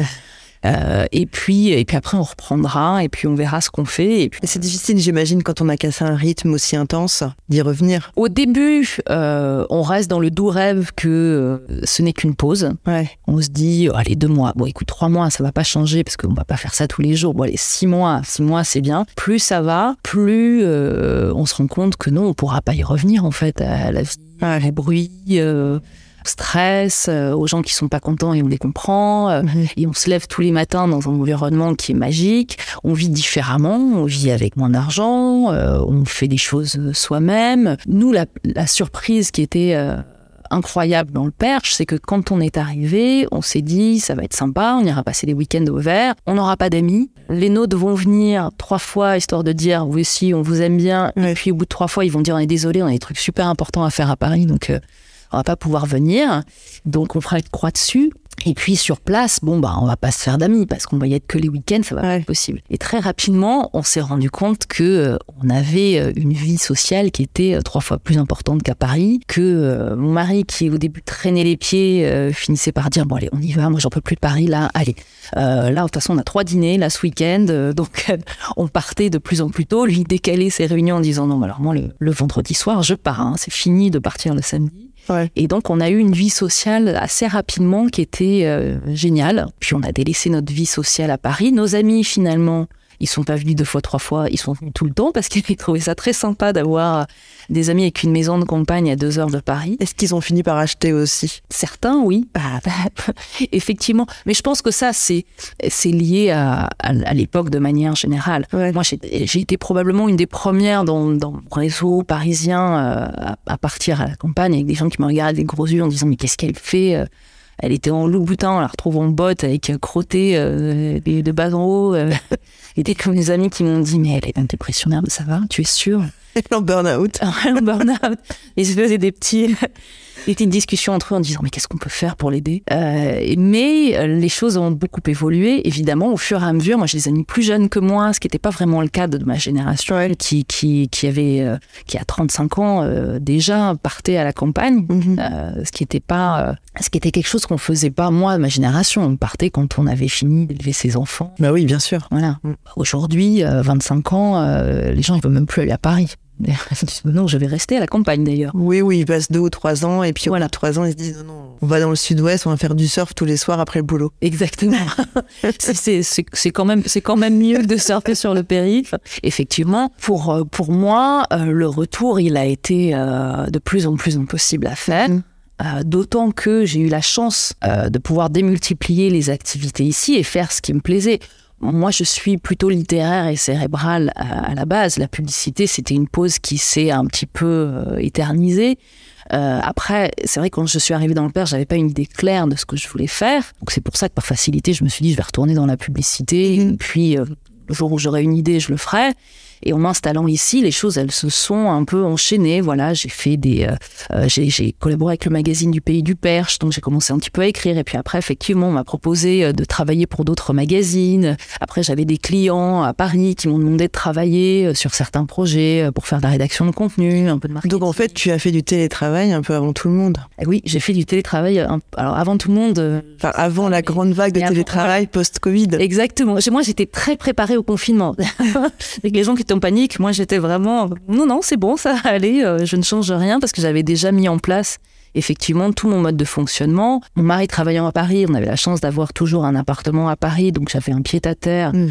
Speaker 3: Euh, et puis, et puis après, on reprendra et puis on verra ce qu'on fait. Et puis...
Speaker 2: C'est difficile, j'imagine, quand on a cassé un rythme aussi intense, d'y revenir.
Speaker 3: Au début, euh, on reste dans le doux rêve que euh, ce n'est qu'une pause.
Speaker 2: Ouais.
Speaker 3: On se dit, oh, allez, deux mois. Bon, écoute, trois mois, ça va pas changer parce qu'on va pas faire ça tous les jours. Bon, allez, six mois, six mois, c'est bien. Plus ça va, plus euh, on se rend compte que non, on pourra pas y revenir en fait à la vie,
Speaker 2: à
Speaker 3: les bruits stress, euh, aux gens qui sont pas contents et on les comprend. Euh. Et on se lève tous les matins dans un environnement qui est magique. On vit différemment, on vit avec moins d'argent, euh, on fait des choses soi-même. Nous, la, la, surprise qui était incroyable dans le Perche, c'est que quand on est arrivé, on s'est dit ça va être sympa, on ira passer des week-ends au vert, on n'aura pas d'amis. Les nôtres vont venir trois fois histoire de dire oui aussi on vous aime bien. Et puis au bout de trois fois ils vont dire on est désolé, on a des trucs super importants à faire à Paris donc on va pas pouvoir venir. Donc on fera une croix dessus. Et puis sur place, bon bah on va pas se faire d'amis parce qu'on va y être que les week-ends, ça va pas être possible. Et très rapidement, on s'est rendu compte que euh, on avait euh, une vie sociale qui était euh, trois fois plus importante qu'à Paris, que euh, mon mari qui au début traînait les pieds euh, finissait par dire bon allez on y va, moi j'en peux plus de Paris là, allez là de toute façon on a trois dîners là ce week-end, donc on partait de plus en plus tôt, lui décaler ses réunions en disant non mais alors moi le, le vendredi soir je pars, hein, c'est fini de partir le samedi. Et donc, on a eu une vie sociale assez rapidement qui était euh, géniale. Puis, on a délaissé notre vie sociale à Paris. Nos amis, finalement, ils sont pas venus deux fois, trois fois. Ils sont venus tout le temps parce qu'ils trouvaient ça très sympa d'avoir des amis avec une maison de campagne à deux heures de Paris.
Speaker 2: Est-ce qu'ils ont fini par acheter aussi?
Speaker 3: Certains, oui, bah, bah, effectivement. Mais je pense que ça, c'est lié à, à, à l'époque de manière générale.
Speaker 2: Ouais.
Speaker 3: Moi, j'ai été probablement une des premières dans, dans mon réseau parisien euh, à, à partir à la campagne avec des gens qui me regardaient des gros yeux en disant mais qu'est-ce qu'elle fait euh? Elle était en loup-boutin, on la retrouve en botte avec crotté euh, de bas en haut. Euh, et des comme des amis qui m'ont dit mais elle est en dépression, merde, ça va, tu es sûr
Speaker 2: En burn-out.
Speaker 3: un burn-out. Ils se faisaient des petits, petites discussions entre eux en disant mais qu'est-ce qu'on peut faire pour l'aider? Euh, Mais euh, les choses ont beaucoup évolué, évidemment, au fur et à mesure. Moi, j'ai des amis plus jeunes que moi, ce qui n'était pas vraiment le cas de ma génération, qui, qui, qui avait, euh, qui a 35 ans euh, déjà, partait à la campagne. Euh, ce qui était pas, euh, ce qui était quelque chose qu'on faisait pas moi, ma génération. On partait quand on avait fini d'élever ses enfants.
Speaker 2: Bah oui, bien sûr.
Speaker 3: Voilà.
Speaker 2: Mm.
Speaker 3: Aujourd'hui, euh, 25 ans, euh, les gens ils veulent même plus aller à Paris. Non, je vais rester à la campagne d'ailleurs.
Speaker 2: Oui, oui, ils passent deux ou trois ans et puis
Speaker 3: Voilà.
Speaker 2: trois ans, ils se disent non, non, on va dans le sud-ouest, on va faire du surf tous les soirs après le boulot.
Speaker 3: Exactement. C'est- quand même c'est quand même mieux de surfer sur le périph. Effectivement, pour euh, pour moi, euh, le retour il a été euh, de plus en plus impossible à faire.
Speaker 2: Mhm.
Speaker 3: Euh, D'autant que j'ai eu la chance de pouvoir démultiplier les activités ici et faire ce qui me plaisait. Moi, je suis plutôt littéraire et cérébrale à, à la base. La publicité, c'était une pause qui s'est un petit peu euh, éternisée. Euh, après, c'est vrai que quand je suis arrivée dans le père, j'avais pas une idée claire de ce que je voulais faire. Donc c'est pour ça que par facilité, je me suis dit je vais retourner dans la publicité.
Speaker 2: Mhm.
Speaker 3: Et puis euh, le jour où j'aurai une idée, je le ferai. Et en m'installant ici, les choses, elles se sont un peu enchaînées. Voilà, j'ai fait des, euh, euh, j'ai collaboré avec le magazine du Pays du Perche, donc j'ai commencé un petit peu à écrire. Et puis après, effectivement, on m'a proposé euh, de travailler pour d'autres magazines. Après, j'avais des clients à Paris qui m'ont demandé de travailler sur certains projets pour faire de la rédaction de contenu, un peu de marketing.
Speaker 2: Donc en fait, tu as fait du télétravail un peu avant tout le monde.
Speaker 3: Eh Oui, j'ai fait du télétravail. un- Alors avant tout le monde.
Speaker 2: Enfin, avant la grande vague de télétravail post-Covid.
Speaker 3: Exactement. Moi, j'étais très préparée au confinement. Avec les gens qui étaient panique, moi, j'étais vraiment non, non, c'est bon, ça aller. euh, Je ne change rien parce que j'avais déjà mis en place effectivement tout mon mode de fonctionnement. Mon mari travaillant à Paris, on avait la chance d'avoir toujours un appartement à Paris, donc j'avais un pied à terre.
Speaker 2: Mm.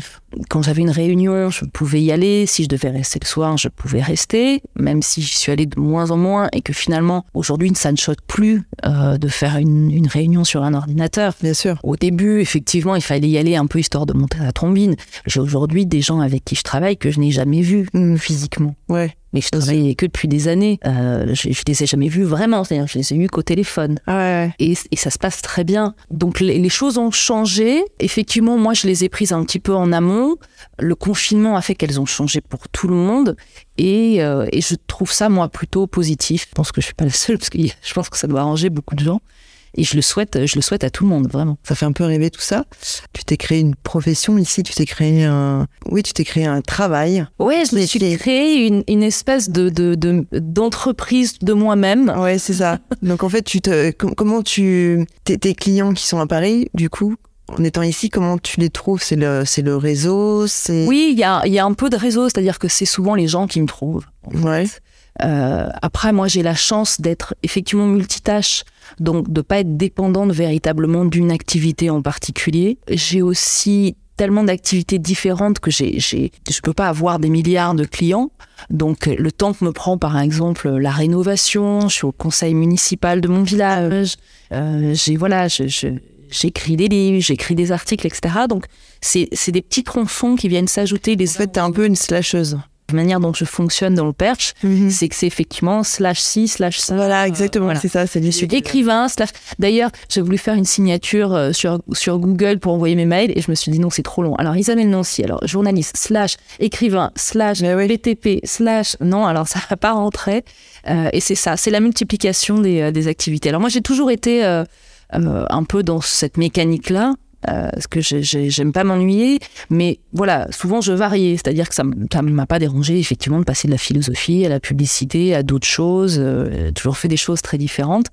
Speaker 3: Quand j'avais une réunion, je pouvais y aller. Si je devais rester le soir, je pouvais rester, même si j'y suis allée de moins en moins et que finalement, aujourd'hui, ça ne choque plus euh, de faire une, une réunion sur un ordinateur.
Speaker 2: Bien sûr.
Speaker 3: Au début, effectivement, il fallait y aller un peu histoire de monter la trombine. J'ai aujourd'hui des gens avec qui je travaille que je n'ai jamais vus
Speaker 2: Mm.
Speaker 3: physiquement.
Speaker 2: Ouais.
Speaker 3: Mais je travaille que depuis des années. Euh, je, je les ai jamais vus vraiment. C'est-à-dire, je les ai eus qu'au téléphone.
Speaker 2: Ah ouais.
Speaker 3: Et, et ça se passe très bien. Donc les, les choses ont changé. Effectivement, moi, je les ai prises un petit peu en amont. Le confinement a fait qu'elles ont changé pour tout le monde. Et, euh, et je trouve ça, moi, plutôt positif. Je pense que je suis pas le seul, parce que je pense que ça doit arranger beaucoup de gens. Et je le souhaite, je le souhaite à tout le monde, vraiment.
Speaker 2: Ça fait un peu rêver tout ça. Tu t'es créé une profession ici, tu t'es créé un. Oui, tu t'es créé un travail.
Speaker 3: Ouais, je me suis créé une, une espèce de, de, de- d'entreprise de moi-même.
Speaker 2: Ouais, c'est ça. Donc en fait, tu te, com- comment tu, tes, tes clients qui sont à Paris, du coup, en étant ici, comment tu les trouves? C'est le, c'est le réseau, c'est.
Speaker 3: Oui, il y a, il y a un peu de réseau, c'est-à-dire que c'est souvent les gens qui me trouvent. en fait.
Speaker 2: Ouais.
Speaker 3: Euh, après, moi, j'ai la chance d'être effectivement multitâche, donc de pas être dépendante véritablement d'une activité en particulier. J'ai aussi tellement d'activités différentes que j'ai, j'ai, je peux pas avoir des milliards de clients. Donc, le temps que me prend, par exemple, la rénovation, je suis au conseil municipal de mon village, euh, j'ai, voilà, je, je- j'écris des livres, j'écris des articles, etc. Donc, c'est, c'est des petits tronçons qui viennent s'ajouter les
Speaker 2: En fait, t'es un peu une slasheuse.
Speaker 3: La manière dont je fonctionne dans le perche, c'est que c'est effectivement slash ci, slash ça.
Speaker 2: Voilà, exactement,
Speaker 3: voilà.
Speaker 2: c'est ça, c'est l'issue.
Speaker 3: suis écrivain, slash... D'ailleurs, j'ai voulu faire une signature euh, sur, sur Google pour envoyer mes mails et je me suis dit non, c'est trop long. Alors, Isabelle Nancy, alors journaliste, slash écrivain, slash
Speaker 2: oui.
Speaker 3: BTP, slash... Non, alors ça va pas rentrer. Euh, et c'est ça, c'est la multiplication des, euh, des activités. Alors moi, j'ai toujours été... euh, euh, un peu dans cette mécanique-là. Euh, parce que j'ai- j'ai- j'aime pas m'ennuyer, mais voilà, souvent je variais, c'est-à-dire que ça ça m'a pas dérangé effectivement de passer de la philosophie à la publicité, à d'autres choses, euh, toujours fait des choses très différentes.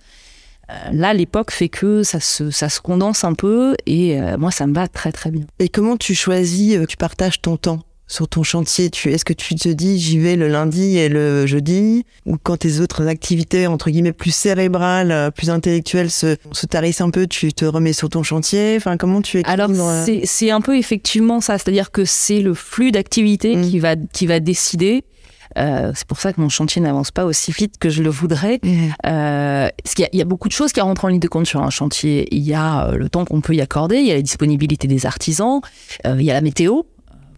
Speaker 3: Euh, là, l'époque fait que ça se, ça se condense un peu et euh, moi ça me va très très bien.
Speaker 2: Et comment tu choisis, euh, tu partages ton temps? Sur ton chantier tu, Est-ce que tu te dis j'y vais le lundi et le jeudi? Ou quand tes autres activités, entre guillemets, plus cérébrales, euh, plus intellectuelles se, se tarissent un peu, tu te remets sur ton chantier? Enfin, comment tu
Speaker 3: Alors
Speaker 2: euh,
Speaker 3: c'est c'est un peu effectivement ça, c'est-à-dire que c'est le flux d'activité
Speaker 2: Mm.
Speaker 3: qui va qui va décider. Euh, c'est pour ça que mon chantier n'avance pas aussi vite que je le voudrais. Euh, parce qu'il y, a- il y a beaucoup de choses qui rentrent en ligne de compte sur un chantier. Il y a le temps qu'on peut y accorder, il y a la disponibilité des artisans, euh, il y a la météo.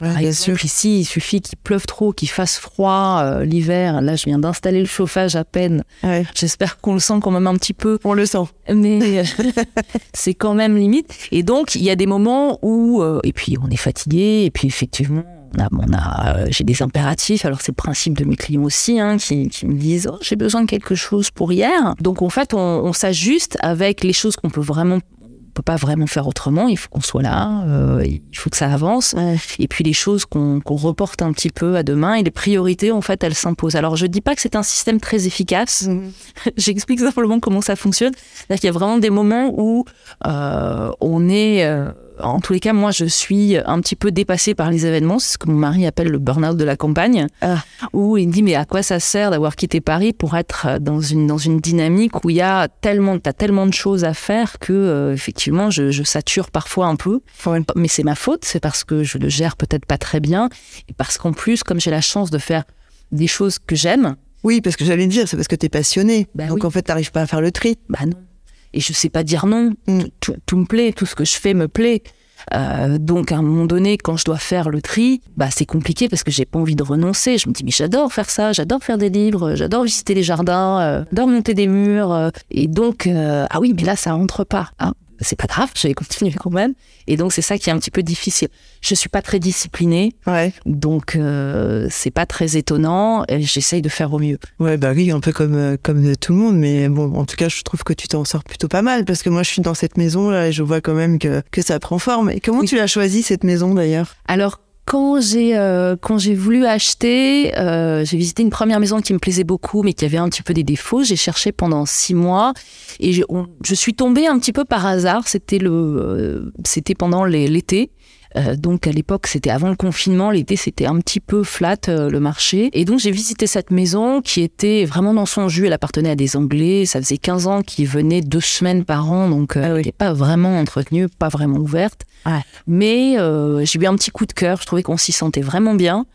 Speaker 2: Ouais,
Speaker 3: Par
Speaker 2: bien
Speaker 3: exemple,
Speaker 2: sûr.
Speaker 3: ici, il suffit qu'il pleuve trop, qu'il fasse froid euh, l'hiver. Là, je viens d'installer le chauffage à peine.
Speaker 2: Ouais.
Speaker 3: J'espère qu'on le sent quand même un petit peu
Speaker 2: On le sent.
Speaker 3: mais euh, c'est quand même limite. Et donc, il y a des moments où, euh, et puis on est fatigué, et puis effectivement, on a, on a, euh, j'ai des impératifs. Alors c'est le principe de mes clients aussi, hein, qui, qui me disent, oh, j'ai besoin de quelque chose pour hier. Donc en fait, on, on s'ajuste avec les choses qu'on peut vraiment, peut pas vraiment faire autrement. Il faut qu'on soit là, euh, il faut que ça avance. Et puis les choses qu'on reporte un petit peu à demain et les priorités, en fait, elles s'imposent. Alors je dis pas que c'est un système très efficace. J'explique simplement comment ça fonctionne. C'est-à-dire qu'il y a vraiment des moments où euh, on est, euh, en tous les cas, moi, je suis un petit peu dépassée par les événements. C'est ce que mon mari appelle le burn-out de la campagne,
Speaker 2: Ah.
Speaker 3: où il me dit mais à quoi ça sert d'avoir quitté Paris pour être dans une dans une dynamique où il y a tellement, t'as tellement de choses à faire que euh, effectivement, je, je sature parfois un peu. Mais c'est ma faute, c'est parce que je le gère peut-être pas très bien et parce qu'en plus, comme j'ai la chance de faire des choses que j'aime,
Speaker 2: Oui, parce que j'allais dire, c'est parce que t'es passionné.
Speaker 3: Bah
Speaker 2: Donc
Speaker 3: oui.
Speaker 2: en fait, t'arrives pas à faire le tri.
Speaker 3: bah non. Et je sais pas dire non.
Speaker 2: Mm.
Speaker 3: Tout, me plaît, tout ce que je fais me plaît. Euh, donc à un moment donné, quand je dois faire le tri, bah c'est compliqué parce que j'ai pas envie de renoncer. Je me dis mais j'adore faire ça, j'adore faire des livres, j'adore visiter les jardins, euh, j'adore monter des murs. euh, et donc ah oui mais là ça rentre pas. Ah, c'est pas grave, je vais continuer quand même. Et donc c'est ça qui est un petit peu difficile. Je suis pas très disciplinée,
Speaker 2: Ouais.
Speaker 3: donc euh, c'est pas très étonnant. J'essaye de faire au mieux.
Speaker 2: Ouais, bah oui, un peu comme, euh, comme tout le monde. Mais bon, en tout cas, je trouve que tu t'en sors plutôt pas mal. Parce que moi, je suis dans cette maison là et je vois quand même que, que ça prend forme. Et comment
Speaker 3: Oui.
Speaker 2: tu l'as choisi cette maison d'ailleurs?
Speaker 3: Alors, quand j'ai euh, quand j'ai voulu acheter, euh, j'ai visité une première maison qui me plaisait beaucoup, mais qui avait un petit peu des défauts. J'ai cherché pendant six mois et je, suis tombée un petit peu par hasard. C'était le euh, c'était pendant l'été. Euh, donc à l'époque, c'était avant le confinement. L'été, c'était un petit peu flat euh, le marché. Et donc j'ai visité cette maison qui était vraiment dans son jus. Elle appartenait à des Anglais. Ça faisait 15 ans qu'ils venaient deux semaines par an, donc euh, elle n'était pas vraiment entretenue, pas vraiment ouverte. Mais euh, j'ai eu un petit coup de cœur. Je trouvais qu'on s'y sentait vraiment bien.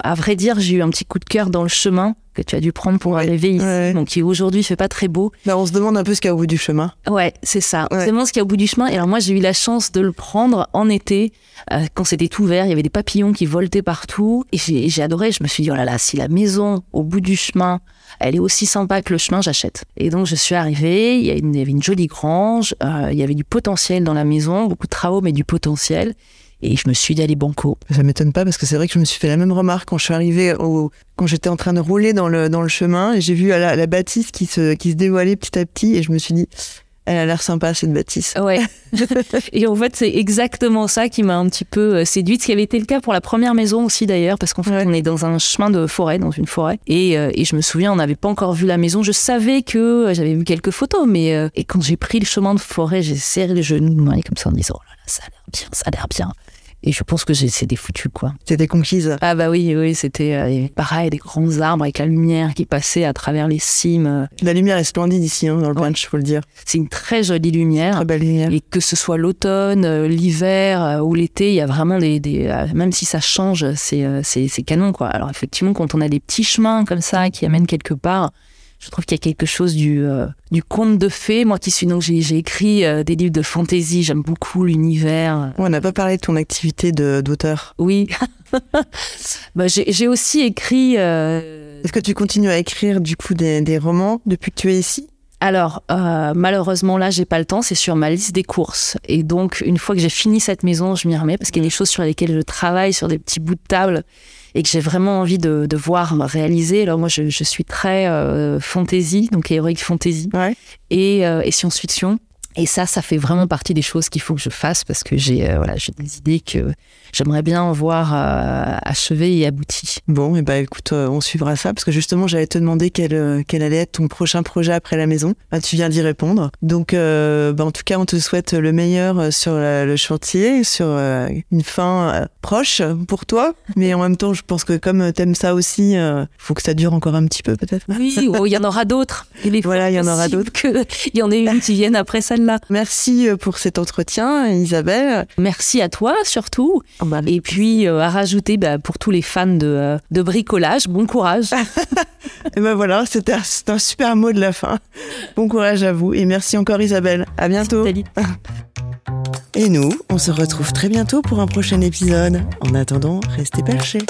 Speaker 3: À vrai dire, j'ai eu un petit coup de cœur dans le chemin que tu as dû prendre pour arriver ici,
Speaker 2: ouais.
Speaker 3: donc qui aujourd'hui fait pas très beau.
Speaker 2: bah, On se demande un peu ce qu'il y a au bout du chemin.
Speaker 3: Ouais, c'est ça.
Speaker 2: Ouais.
Speaker 3: C'est vraiment ce qu'il y a au bout du chemin. Et alors moi, j'ai eu la chance de le prendre en été, euh, quand c'était tout vert. Il y avait des papillons qui voltaient partout. Et j'ai adoré. Je me suis dit, oh là là, si la maison au bout du chemin, elle est aussi sympa que le chemin, j'achète. Et donc, je suis arrivée. Il y avait une jolie grange. euh, il y avait du potentiel dans la maison. Beaucoup de travaux, mais du potentiel. Et je me suis dit, allez, banco.
Speaker 2: Ça m'étonne pas parce que c'est vrai que je me suis fait la même remarque quand je suis arrivée au, quand j'étais en train de rouler dans le, dans le chemin et j'ai vu la, la bâtisse qui se, qui se dévoilait petit à petit et je me suis dit, elle a l'air sympa cette bâtisse.
Speaker 3: Ouais. et en fait, c'est exactement ça qui m'a un petit peu euh, séduite, ce qui avait été le cas pour la première maison aussi d'ailleurs, parce qu'en fait,
Speaker 2: Ouais.
Speaker 3: on est dans un chemin de forêt, dans une forêt. Et, euh, et je me souviens, on n'avait pas encore vu la maison. Je savais que euh, j'avais vu quelques photos, mais euh, et quand j'ai pris le chemin de forêt, j'ai serré les genoux de comme ça en me disant, oh là là, ça a l'air bien, ça a l'air bien. Et je pense que j'ai- c'était foutu, quoi.
Speaker 2: C'était conquise.
Speaker 3: Ah bah oui, oui, c'était euh, pareil, des grands arbres avec la lumière qui passait à travers les cimes.
Speaker 2: La lumière est splendide ici, hein, dans le punch, faut le dire.
Speaker 3: C'est une très jolie lumière.
Speaker 2: Très belle lumière.
Speaker 3: Et que ce soit l'automne, euh, l'hiver euh, ou l'été, il y a vraiment des, des euh, même si ça change, c'est c'est c'est canon quoi. Alors effectivement, quand on a des petits chemins comme ça qui amènent quelque part, je trouve qu'il y a quelque chose du euh, du conte de fées. Moi qui suis donc j'ai j'ai écrit euh, des livres de fantasy, j'aime beaucoup l'univers.
Speaker 2: On n'a pas parlé de ton activité de- d'auteur.
Speaker 3: Oui. bah, j'ai j'ai aussi écrit. euh,
Speaker 2: Est-ce que tu continues à écrire du coup des, des romans depuis que tu es ici?
Speaker 3: Alors, euh, malheureusement, là, j'ai pas le temps. C'est sur ma liste des courses. Et donc, une fois que j'ai fini cette maison, je m'y remets parce qu'il y a des choses sur lesquelles je travaille, sur des petits bouts de table et que j'ai vraiment envie de, de voir réaliser. Alors, moi, je, je suis très euh, fantasy, donc heroic fantasy
Speaker 2: Ouais.
Speaker 3: et, euh, et science-fiction. Et ça, ça fait vraiment partie des choses qu'il faut que je fasse parce que j'ai euh, voilà, j'ai des idées que j'aimerais bien voir euh, achevées et abouties.
Speaker 2: Bon, et bah écoute, euh, on suivra ça parce que justement, j'allais te demander quel, euh, quel allait être ton prochain projet après la maison. Bah, tu viens d'y répondre. Donc, euh, bah, en tout cas, on te souhaite le meilleur sur la- le chantier, sur euh, une fin euh, proche pour toi. Mais en même temps, je pense que comme t'aimes ça aussi, euh, faut que ça dure encore un petit peu peut-être.
Speaker 3: Oui, oh, il y en aura d'autres. Il
Speaker 2: Voilà, il y en aura
Speaker 3: possible qu'il y en ait une qui vienne après
Speaker 2: Merci euh, pour cet entretien, Isabelle.
Speaker 3: Merci à toi surtout.
Speaker 2: Oh, bah,
Speaker 3: Et puis euh, à rajouter bah, pour tous les fans de, euh, de bricolage, bon courage.
Speaker 2: Et ben voilà, c'était un, un super mot de la fin. Bon courage à vous et merci encore Isabelle. À bientôt.
Speaker 3: Salut.
Speaker 2: Et nous, on se retrouve très bientôt pour un prochain épisode. En attendant, restez perchés.